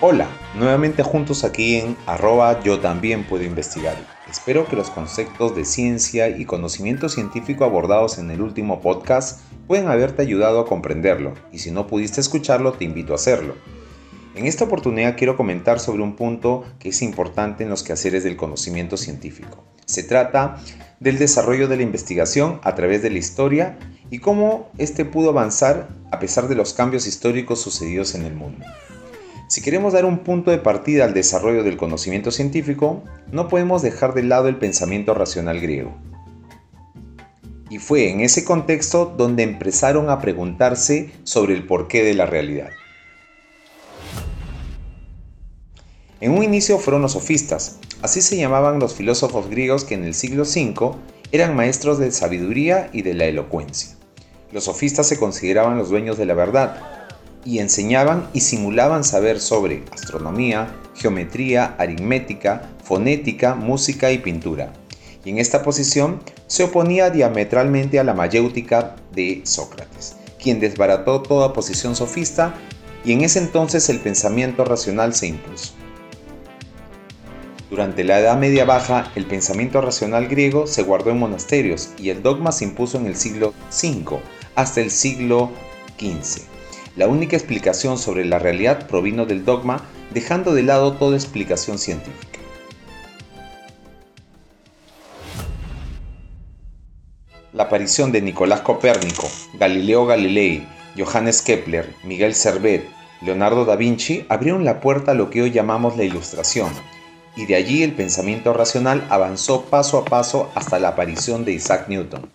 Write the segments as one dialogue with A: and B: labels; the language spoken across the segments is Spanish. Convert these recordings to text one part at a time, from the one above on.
A: Hola, nuevamente juntos aquí en arroba yo también puedo investigar. Espero que los conceptos de ciencia y conocimiento científico abordados en el último podcast puedan haberte ayudado a comprenderlo y si no pudiste escucharlo te invito a hacerlo. En esta oportunidad quiero comentar sobre un punto que es importante en los quehaceres del conocimiento científico. Se trata del desarrollo de la investigación a través de la historia y cómo éste pudo avanzar a pesar de los cambios históricos sucedidos en el mundo. Si queremos dar un punto de partida al desarrollo del conocimiento científico, no podemos dejar de lado el pensamiento racional griego. Y fue en ese contexto donde empezaron a preguntarse sobre el porqué de la realidad. En un inicio fueron los sofistas, así se llamaban los filósofos griegos que en el siglo V eran maestros de sabiduría y de la elocuencia. Los sofistas se consideraban los dueños de la verdad, y enseñaban y simulaban saber sobre astronomía, geometría, aritmética, fonética, música y pintura. Y en esta posición se oponía diametralmente a la mayéutica de Sócrates, quien desbarató toda posición sofista y en ese entonces el pensamiento racional se impuso. Durante la Edad Media Baja, el pensamiento racional griego se guardó en monasterios y el dogma se impuso en el siglo V hasta el siglo XV. La única explicación sobre la realidad provino del dogma, dejando de lado toda explicación científica. La aparición de Nicolás Copérnico, Galileo Galilei, Johannes Kepler, Miguel Servet, Leonardo da Vinci abrieron la puerta a lo que hoy llamamos la Ilustración, y de allí el pensamiento racional avanzó paso a paso hasta la aparición de Isaac Newton,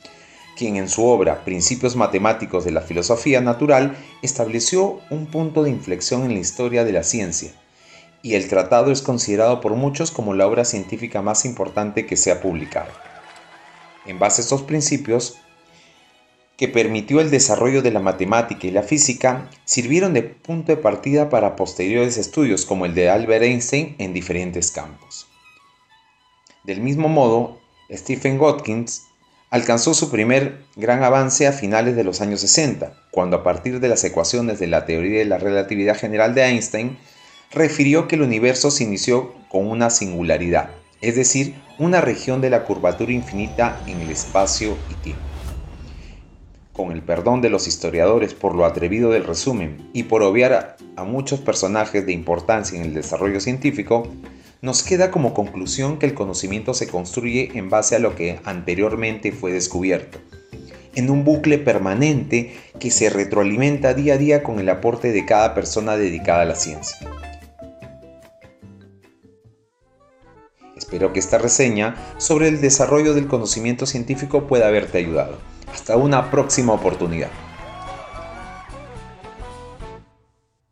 A: quien en su obra Principios Matemáticos de la Filosofía Natural estableció un punto de inflexión en la historia de la ciencia, y el tratado es considerado por muchos como la obra científica más importante que se ha publicado. En base a estos principios, que permitió el desarrollo de la matemática y la física, sirvieron de punto de partida para posteriores estudios como el de Albert Einstein en diferentes campos. Del mismo modo, Stephen Watkins alcanzó su primer gran avance a finales de los años 60, cuando a partir de las ecuaciones de la teoría de la relatividad general de Einstein, refirió que el universo se inició con una singularidad, es decir, una región de la curvatura infinita en el espacio y tiempo. Con el perdón de los historiadores por lo atrevido del resumen y por obviar a, muchos personajes de importancia en el desarrollo científico, nos queda como conclusión que el conocimiento se construye en base a lo que anteriormente fue descubierto, en un bucle permanente que se retroalimenta día a día con el aporte de cada persona dedicada a la ciencia. Espero que esta reseña sobre el desarrollo del conocimiento científico pueda haberte ayudado. Hasta una próxima oportunidad.